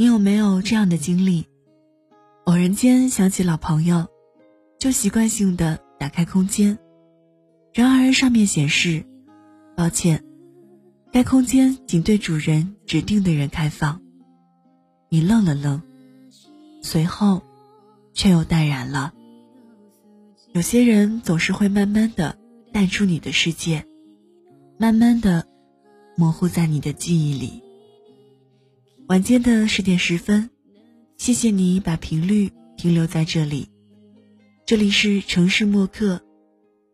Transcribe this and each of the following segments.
你有没有这样的经历？偶然间想起老朋友，就习惯性的打开空间，然而上面显示：“抱歉，该空间仅对主人指定的人开放。”你愣了愣，随后却又淡然了。有些人总是会慢慢的淡出你的世界，慢慢的模糊在你的记忆里。晚间的十点十分，谢谢你把频率停留在这里。这里是城市默客，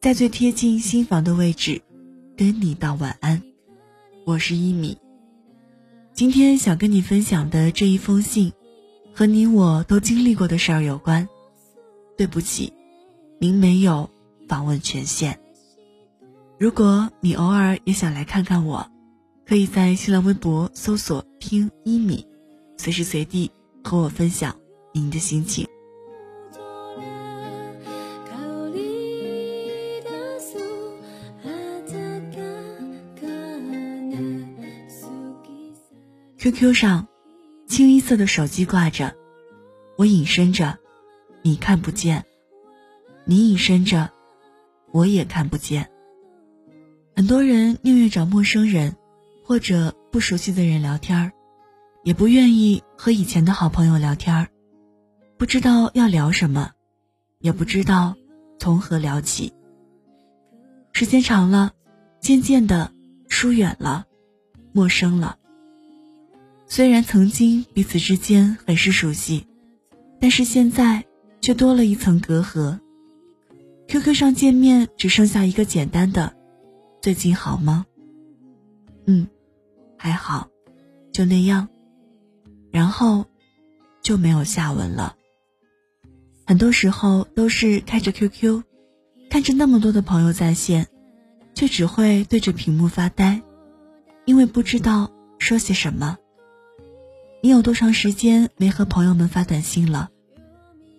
在最贴近心房的位置，跟你道晚安。我是一米。今天想跟你分享的这一封信，和你我都经历过的事儿有关。对不起。您没有访问权限。如果你偶尔也想来看看我，可以在新浪微博搜索“听一米”，随时随地和我分享您的心情。QQ 上，清一色的手机挂着，我隐身着，你看不见。你隐身着，我也看不见。很多人宁愿找陌生人或者不熟悉的人聊天也不愿意和以前的好朋友聊天不知道要聊什么，也不知道从何聊起。时间长了，渐渐的疏远了，陌生了。虽然曾经彼此之间很是熟悉，但是现在却多了一层隔阂。QQ 上见面只剩下一个简单的“最近好吗？”嗯，还好，就那样，然后就没有下文了。很多时候都是开着 QQ，看着那么多的朋友在线，却只会对着屏幕发呆，因为不知道说些什么。你有多长时间没和朋友们发短信了？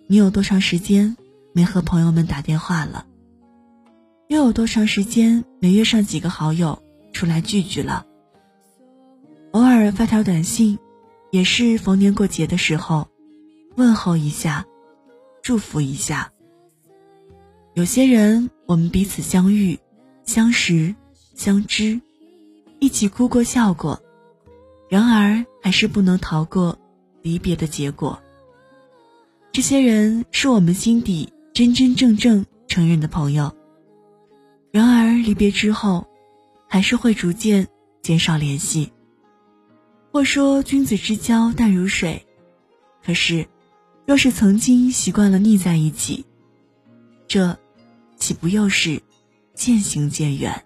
你有多长时间？没和朋友们打电话了，又有多长时间没约上几个好友出来聚聚了？偶尔发条短信，也是逢年过节的时候，问候一下，祝福一下。有些人，我们彼此相遇、相识、相知，一起哭过、笑过，然而还是不能逃过离别的结果。这些人是我们心底。真真正正承认的朋友，然而离别之后，还是会逐渐减少联系。或说君子之交淡如水，可是，若是曾经习惯了腻在一起，这岂不又是渐行渐远？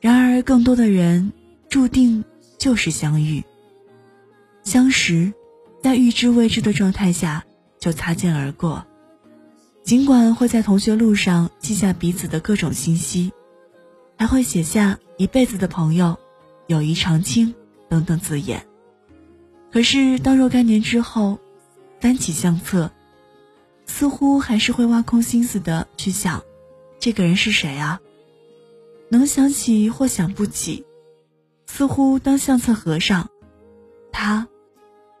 然而，更多的人注定就是相遇、相识，在预知未知的状态下就擦肩而过。尽管会在同学录上记下彼此的各种信息，还会写下一辈子的朋友、友谊长青等等字眼，可是当若干年之后，翻起相册，似乎还是会挖空心思的去想，这个人是谁啊？能想起或想不起，似乎当相册合上，他，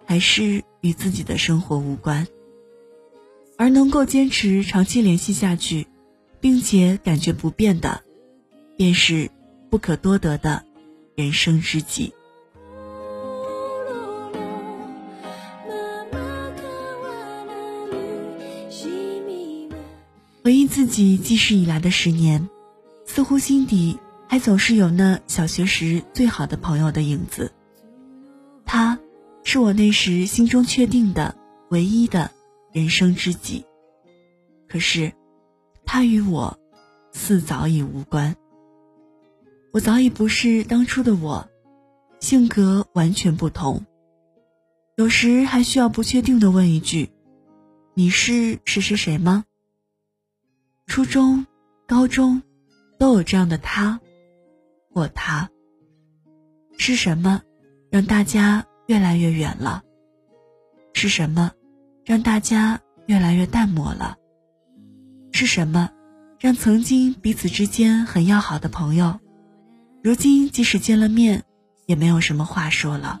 还是与自己的生活无关。而能够坚持长期联系下去，并且感觉不变的，便是不可多得的人生知己。回忆自己记事以来的十年，似乎心底还总是有那小学时最好的朋友的影子。他，是我那时心中确定的唯一的。人生知己，可是，他与我，似早已无关。我早已不是当初的我，性格完全不同。有时还需要不确定的问一句：“你是谁谁谁吗？”初中、高中，都有这样的他，或他。是什么，让大家越来越远了？是什么？让大家越来越淡漠了，是什么？让曾经彼此之间很要好的朋友，如今即使见了面，也没有什么话说了。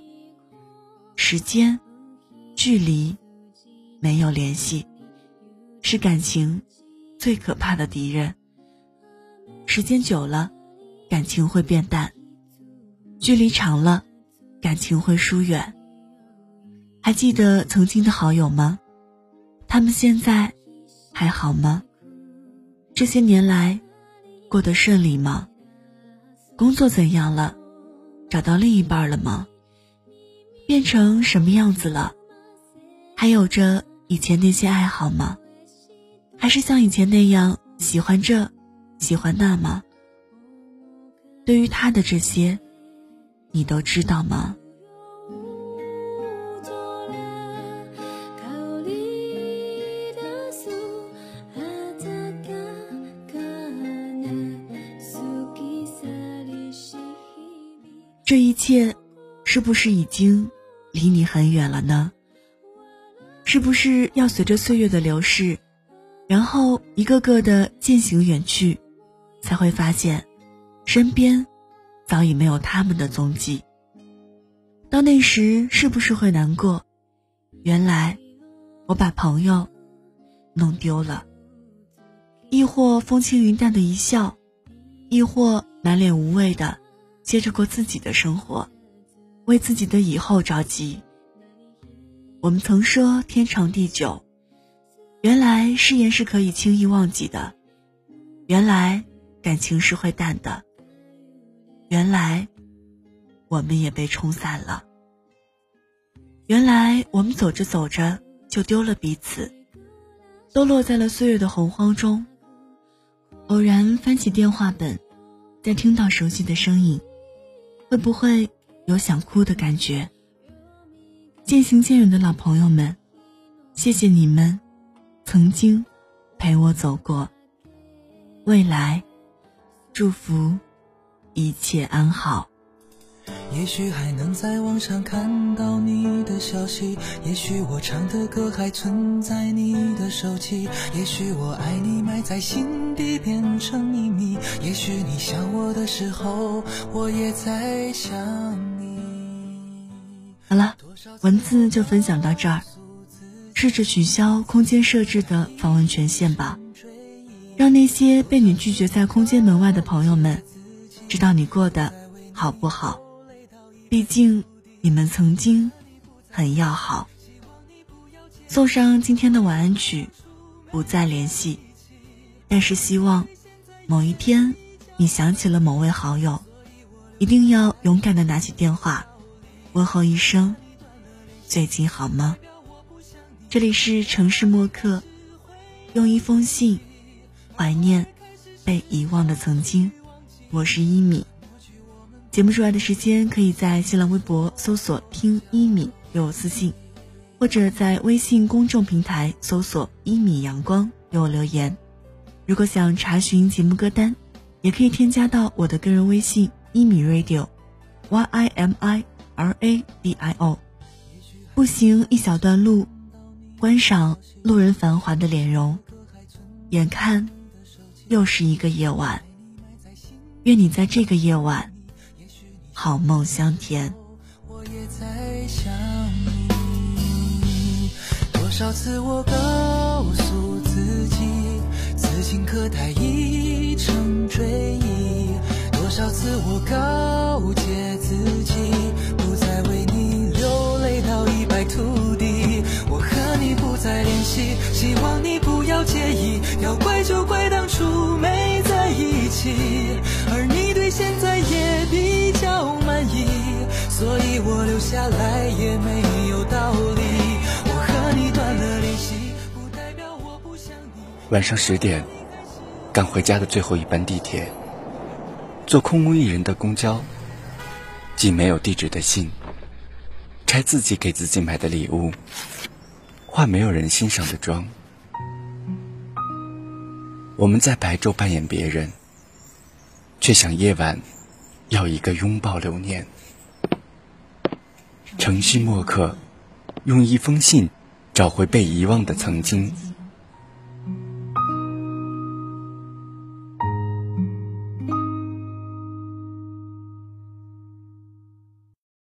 时间、距离，没有联系，是感情最可怕的敌人。时间久了，感情会变淡；距离长了，感情会疏远。还记得曾经的好友吗？他们现在还好吗？这些年来过得顺利吗？工作怎样了？找到另一半了吗？变成什么样子了？还有着以前那些爱好吗？还是像以前那样喜欢这？喜欢那吗？对于他的这些，你都知道吗？这一切，是不是已经离你很远了呢？是不是要随着岁月的流逝，然后一个个的渐行远去？才会发现，身边早已没有他们的踪迹。到那时，是不是会难过？原来我把朋友弄丢了。亦或风轻云淡的一笑，亦或满脸无畏的接着过自己的生活，为自己的以后着急。我们曾说天长地久，原来誓言是可以轻易忘记的。原来。感情是会淡的。原来，我们也被冲散了。原来，我们走着走着就丢了彼此，都落在了岁月的洪荒中。偶然翻起电话本，再听到熟悉的声音，会不会有想哭的感觉？渐行渐远的老朋友们，谢谢你们曾经陪我走过。未来。祝福一切安好。也许还能在网上看到你的消息，也许我唱的歌还存在你的手机，也许我爱你埋在心底变成秘密，也许你想我的时候，我也在想你。好了，文字就分享到这儿，试着取消空间设置的访问权限吧。让那些被你拒绝在空间门外的朋友们，知道你过得好不好。毕竟你们曾经很要好。送上今天的晚安曲，不再联系。但是希望某一天你想起了某位好友，一定要勇敢的拿起电话，问候一声：“最近好吗？”这里是城市默客，用一封信。怀念被遗忘的曾经，我是一米。节目出来的时间，可以在新浪微博搜索“听一米”给我私信，或者在微信公众平台搜索“一米阳光”给我留言。如果想查询节目歌单，也可以添加到我的个人微信“一米 radio”，y i m i r a d i o。步行一小段路，观赏路人繁华的脸容，眼看。又是一个夜晚，愿你在这个夜晚好梦香甜。我也在想你，多少次我告诉自己，此情可待已成追忆；多少次我告诫自己，要怪就怪当初没在一起。而你对现在也比较满意，所以我留下来也没有道理。我和你断了联系，不代表我不想你。晚上十点，赶回家的最后一班地铁，坐空无一人的公交，寄没有地址的信，拆自己给自己买的礼物，化没有人欣赏的妆。我们在白昼扮演别人。却想夜晚要一个拥抱留念。城市墨客用一封信找回被遗忘的曾经。